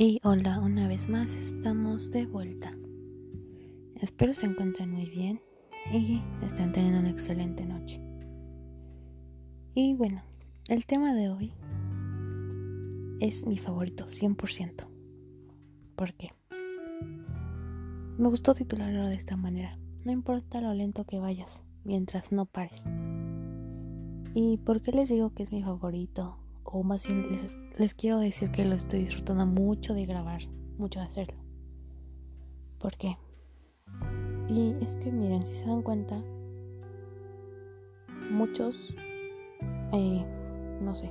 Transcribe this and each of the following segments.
Y hola, una vez más estamos de vuelta. Espero se encuentren muy bien y estén teniendo una excelente noche. Y bueno, el tema de hoy es mi favorito, 100%. ¿Por qué? Me gustó titularlo de esta manera. No importa lo lento que vayas, mientras no pares. ¿Y por qué les digo que es mi favorito? O más bien les, quiero decir que lo estoy disfrutando mucho de grabar, mucho de hacerlo. ¿Por qué? Y es que miren, si se dan cuenta, muchos, eh, no sé,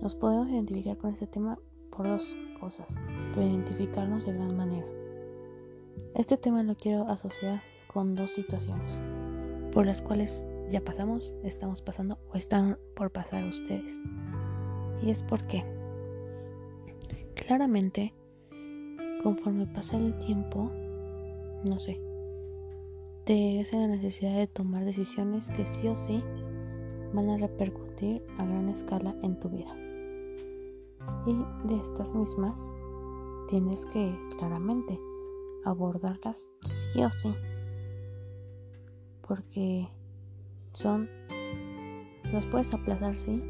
nos podemos identificar con este tema por dos cosas, pero identificarnos de gran manera. Este tema lo quiero asociar con dos situaciones por las cuales ya pasamos, estamos pasando o están por pasar ustedes. Y es porque claramente conforme pasa el tiempo, no sé, te ves en la necesidad de tomar decisiones que sí o sí van a repercutir a gran escala en tu vida. Y de estas mismas tienes que claramente abordarlas sí o sí. Porque son, los puedes aplazar, sí,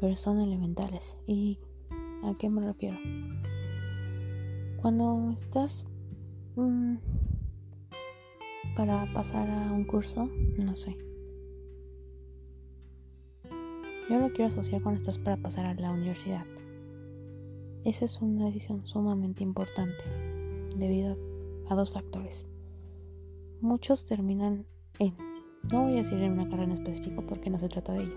pero son elementales. ¿Y a qué me refiero? Cuando estás mm, para pasar a un curso, no sé. Yo lo quiero asociar cuando estás para pasar a la universidad. Esa es una decisión sumamente importante debido a, dos factores. Muchos terminan en, no voy a decir en una carrera en específico porque no se trata de ello,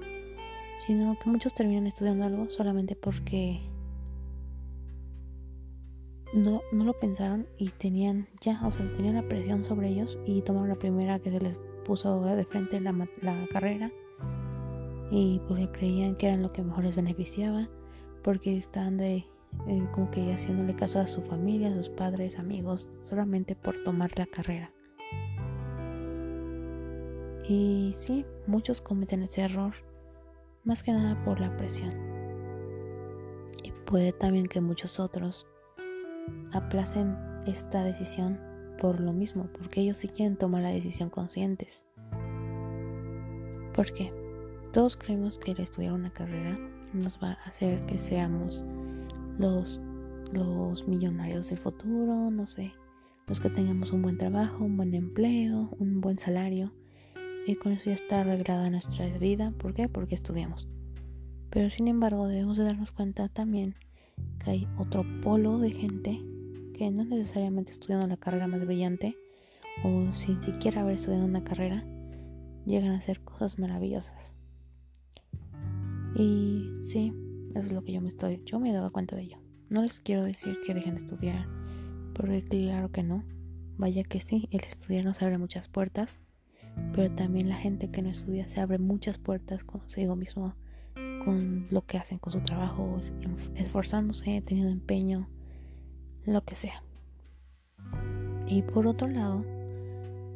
sino que muchos terminan estudiando algo solamente porque no, no lo pensaron y tenían ya, o sea, tenían la presión sobre ellos y tomaron la primera que se les puso de frente la, la carrera y porque creían que eran lo que mejor les beneficiaba, porque estaban de eh, como que haciéndole caso a su familia, a sus padres, amigos, solamente por tomar la carrera. Y sí, muchos cometen ese error más que nada por la presión. Y puede también que muchos otros aplacen esta decisión por lo mismo, porque ellos sí quieren tomar la decisión conscientes. Porque todos creemos que el estudiar una carrera nos va a hacer que seamos los, los millonarios del futuro, no sé, los que tengamos un buen trabajo, un buen empleo, un buen salario y con eso ya está arreglada nuestra vida. ¿Por qué? Porque estudiamos. Pero sin embargo debemos de darnos cuenta también que hay otro polo de gente que no necesariamente estudiando la carrera más brillante o sin siquiera haber estudiado una carrera llegan a hacer cosas maravillosas. Y sí, eso es lo que yo me estoy, yo me he dado cuenta de ello. No les quiero decir que dejen de estudiar, porque claro que no. Vaya que sí, el estudiar nos abre muchas puertas, pero también la gente que no estudia se abre muchas puertas consigo mismo, con lo que hacen con su trabajo, esforzándose, teniendo empeño, lo que sea. Y por otro lado,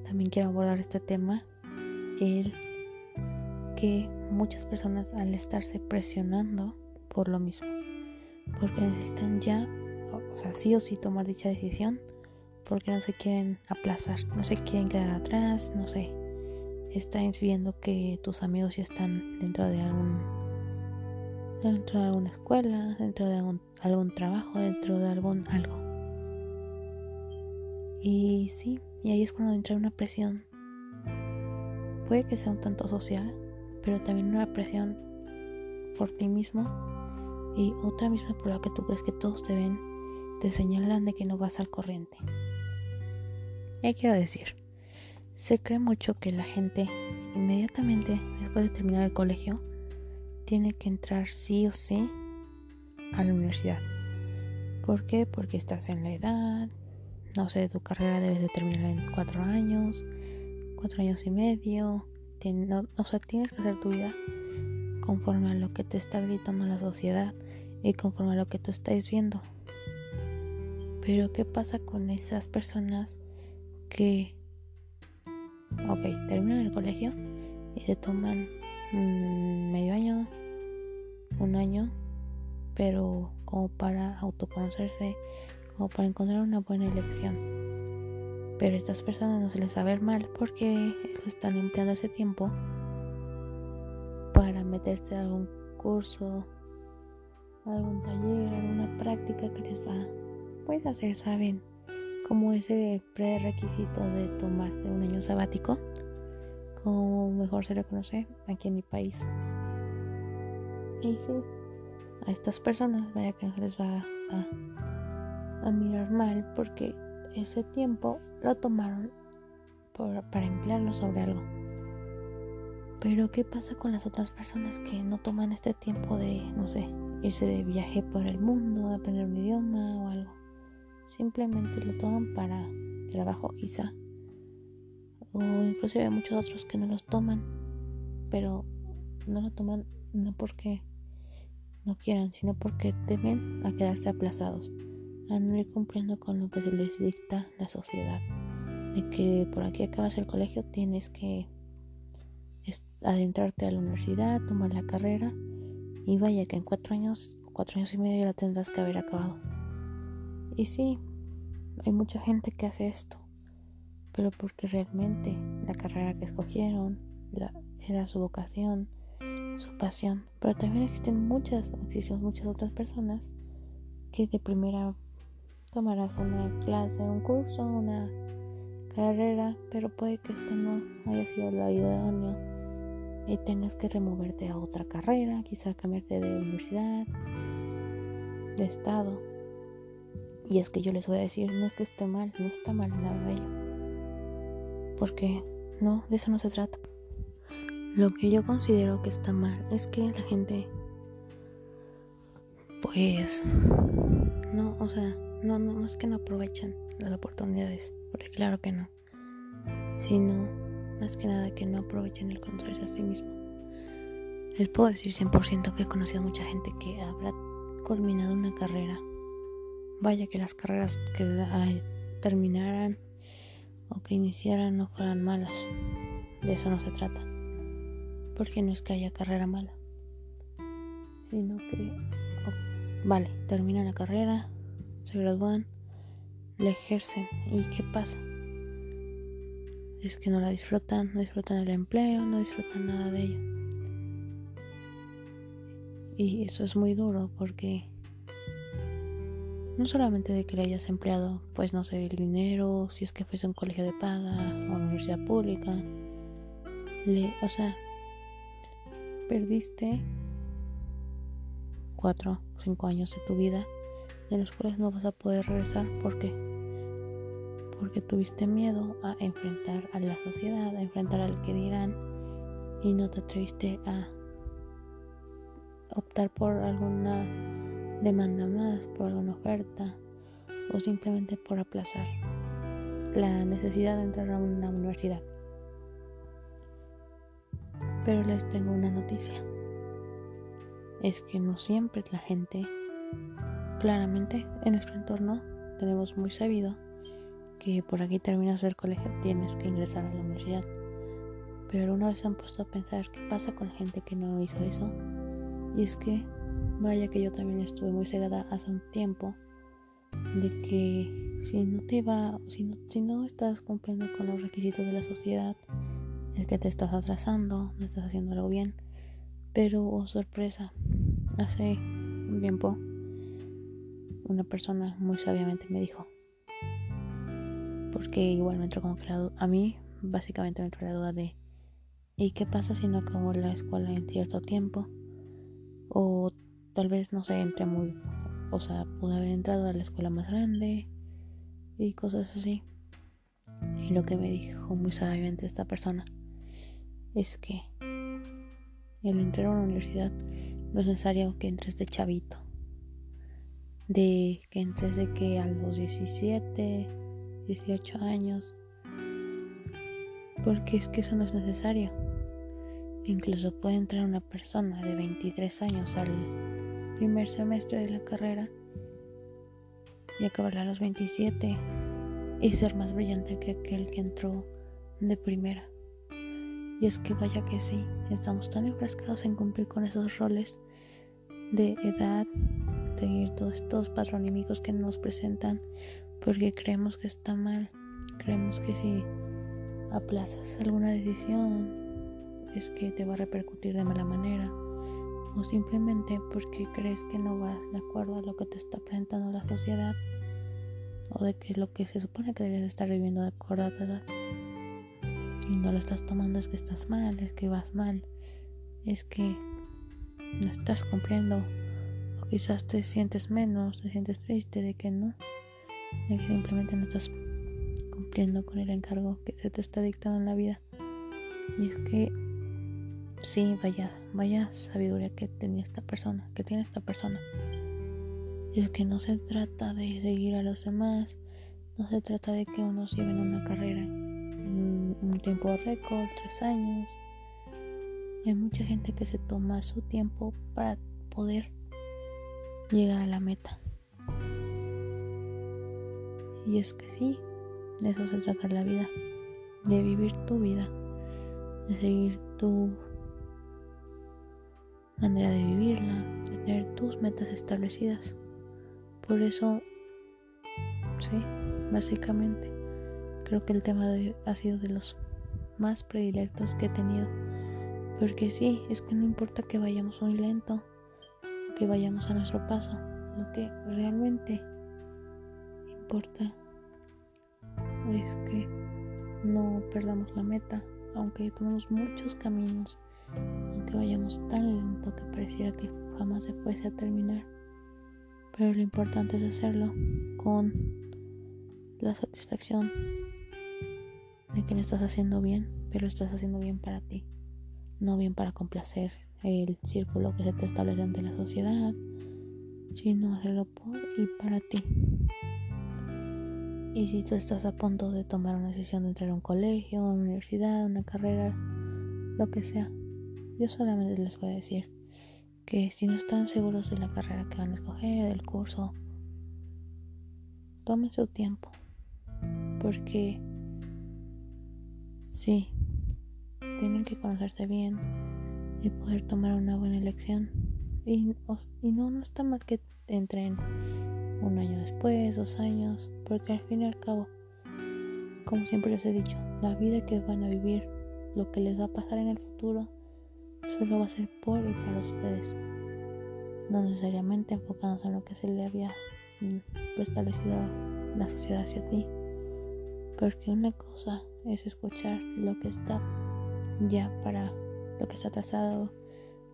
también quiero abordar este tema, el que muchas personas al estarse presionando por lo mismo, porque necesitan ya, o sea, sí o sí tomar dicha decisión, porque no se quieren aplazar, no se quieren quedar atrás, no sé, estás viendo que tus amigos ya están dentro de algún dentro de alguna escuela, dentro de algún, algún trabajo, dentro de algún algo. Y sí, y ahí es cuando entra una presión. Puede que sea un tanto social, pero también una presión por ti mismo y otra misma por la que tú crees que todos te ven, te señalan de que no vas al corriente. ¿Qué quiero decir? Se cree mucho que la gente inmediatamente después de terminar el colegio tiene que entrar sí o sí a la universidad. ¿Por qué? Porque estás en la edad, no sé, tu carrera debes de terminar en cuatro años, cuatro años y medio, o sea, tienes que hacer tu vida conforme a lo que te está gritando la sociedad y conforme a lo que tú estás viendo. Pero ¿qué pasa con esas personas que ok, terminan el colegio y se toman mm, medio año, un año pero como para autoconocerse, como para encontrar una buena elección. Pero a estas personas no se les va a ver mal porque están empleando ese tiempo para meterse a algún curso, algún taller, alguna práctica que les va a hacer, saben, como ese prerequisito de tomarse un año sabático, como mejor se le conoce aquí en mi país. Y sí, a estas personas, vaya que no se les va a, mirar mal porque ese tiempo lo tomaron para emplearlo sobre algo. Pero ¿qué pasa con las otras personas que no toman este tiempo de, no sé, irse de viaje por el mundo, aprender un idioma o algo? Simplemente lo toman para trabajo quizá. O incluso hay muchos otros que no los toman, pero no lo toman no porque no quieran, sino porque temen a quedarse aplazados, a no ir cumpliendo con lo que se les dicta la sociedad. De que por aquí acabas el colegio, tienes que adentrarte a la universidad, tomar la carrera y vaya que en cuatro años, cuatro años y medio ya la tendrás que haber acabado. Y sí, hay mucha gente que hace esto, pero porque realmente la carrera que escogieron era su vocación, su pasión. Pero también existen muchas, existen muchas otras personas que de primera tomarás una clase, un curso, una carrera, pero puede que esta no haya sido la idónea y tengas que removerte a otra carrera, quizá cambiarte de universidad, de estado. Y es que yo les voy a decir, no es que esté mal, no está mal nada de ello. Porque no, de eso no se trata. Lo que yo considero que está mal es que la gente, pues, no, o sea, no, no, no es que no aprovechen las oportunidades, porque claro que no, sino más que nada que no aprovechen el conocerse a sí mismo. Les puedo decir 100% que he conocido a mucha gente que habrá culminado una carrera. Vaya que las carreras que terminaran o que iniciaran no fueran malas. De eso no se trata. Porque no es que haya carrera mala. Sino que, vale, terminan la carrera, se gradúan, la ejercen. ¿Y qué pasa? es que no la disfrutan, no disfrutan el empleo, no disfrutan nada de ello. Y eso es muy duro porque no solamente de que le hayas empleado, pues no sé, el dinero, si es que fuese un colegio de paga o una universidad pública, le, o sea, perdiste cuatro, cinco años de tu vida de los cuales no vas a poder regresar. Porque porque tuviste miedo a enfrentar a la sociedad, a enfrentar al que dirán y no te atreviste a optar por alguna demanda más, por alguna oferta o simplemente por aplazar la necesidad de entrar a una universidad. Pero les tengo una noticia. Es que no siempre la gente, claramente en nuestro entorno tenemos muy sabido que por aquí terminas el colegio tienes que ingresar a la universidad. Pero una vez han puesto a pensar qué pasa con la gente que no hizo eso. Y es que, vaya que yo también estuve muy cegada hace un tiempo de que si no te va, si no, si no estás cumpliendo con los requisitos de la sociedad, es que te estás atrasando, no estás haciendo algo bien. Pero, oh sorpresa, hace un tiempo una persona muy sabiamente me dijo, porque igual me entró como que a mí básicamente me entró la duda de ¿y qué pasa si no acabo la escuela en cierto tiempo? O tal vez no sé, entré muy, o sea, pude haber entrado a la escuela más grande y cosas así. Y lo que me dijo muy sabiamente esta persona es que el entrar a una universidad no es necesario que entres de chavito. De que entres de que a los 17 18 años, porque es que eso no es necesario. Incluso puede entrar una persona de 23 años al primer semestre de la carrera y acabarla a los 27 y ser más brillante que aquel que entró de primera. Y es que vaya que sí, estamos tan enfrascados en cumplir con esos roles de edad, seguir todos estos patronímicos que nos presentan porque creemos que está mal. Creemos que si aplazas alguna decisión es que te va a repercutir de mala manera o simplemente porque crees que no vas de acuerdo a lo que te está presentando la sociedad o de que lo que se supone que deberías estar viviendo de acuerdo a tu edad y no lo estás tomando es que estás mal, es que vas mal, es que no estás cumpliendo o quizás te sientes menos, te sientes triste de que no, de que simplemente no estás cumpliendo con el encargo que se te está dictando en la vida. Y es que sí, vaya, vaya sabiduría que tenía esta persona, que tiene esta persona. Es que no se trata de seguir a los demás, no se trata de que unos lleven una carrera un tiempo récord, tres años. Hay mucha gente que se toma su tiempo para poder llegar a la meta. Y es que sí, de eso se trata la vida, de vivir tu vida, de seguir tu manera de vivirla, de tener tus metas establecidas. Por eso, sí, básicamente, creo que el tema de hoy ha sido de los más predilectos que he tenido. Porque sí, es que no importa que vayamos muy lento o que vayamos a nuestro paso, lo que realmente importa es que no perdamos la meta, aunque tomemos muchos caminos, aunque vayamos tan lento que pareciera que jamás se fuese a terminar. Pero lo importante es hacerlo con la satisfacción de que lo estás haciendo bien, pero lo estás haciendo bien para ti, no bien para complacer el círculo que se te establece ante la sociedad, sino hacerlo por y para ti. Y si tú estás a punto de tomar una decisión de entrar a un colegio, a una universidad, una carrera, lo que sea, yo solamente les voy a decir que si no están seguros de la carrera que van a escoger, del curso, tomen su tiempo, porque Sí, tienen que conocerse bien y poder tomar una buena elección. Y, y no, no está mal que entren un año después, dos años, porque al fin y al cabo, como siempre les he dicho, la vida que van a vivir, lo que les va a pasar en el futuro, solo va a ser por y para ustedes. No necesariamente enfocándose en lo que se le había mm, establecido la sociedad hacia ti. Porque una cosa es escuchar lo que está ya para lo que está trazado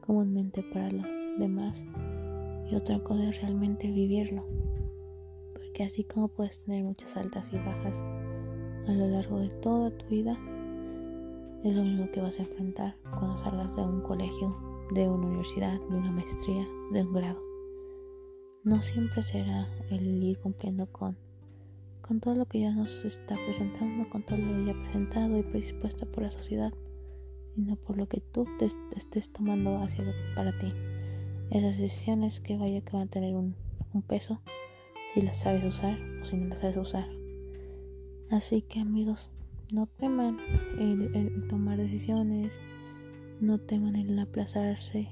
comúnmente para los demás y otra cosa es realmente vivirlo porque así como puedes tener muchas altas y bajas a lo largo de toda tu vida es lo mismo que vas a enfrentar cuando salgas de un colegio de una universidad de una maestría de un grado no siempre será el ir cumpliendo con con todo lo que ya nos está presentando, con todo lo que ya presentado y predispuesto por la sociedad, y no por lo que tú te estés tomando hacia para ti. Esas decisiones que vaya que van a tener un, peso si las sabes usar o si no las sabes usar. Así que amigos, no teman el, tomar decisiones, no teman el aplazarse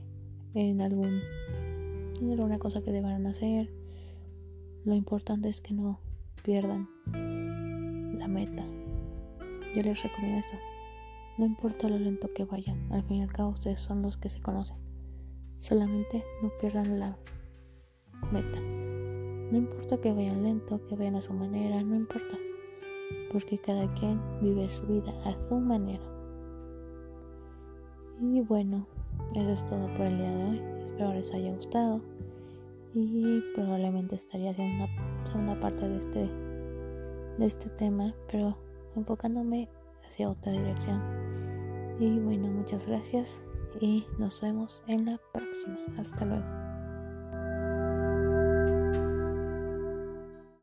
en algún alguna cosa que deban hacer. Lo importante es que no pierdan la meta. Yo les recomiendo esto. No importa lo lento que vayan, al fin y al cabo ustedes son los que se conocen. Solamente no pierdan la meta. No importa que vayan lento, que vayan a su manera, no importa. Porque cada quien vive su vida a su manera. Y bueno, eso es todo por el día de hoy. Espero les haya gustado. Y probablemente estaría haciendo una una parte de este, de este tema, pero enfocándome hacia otra dirección. Y bueno, muchas gracias y nos vemos en la próxima. Hasta luego.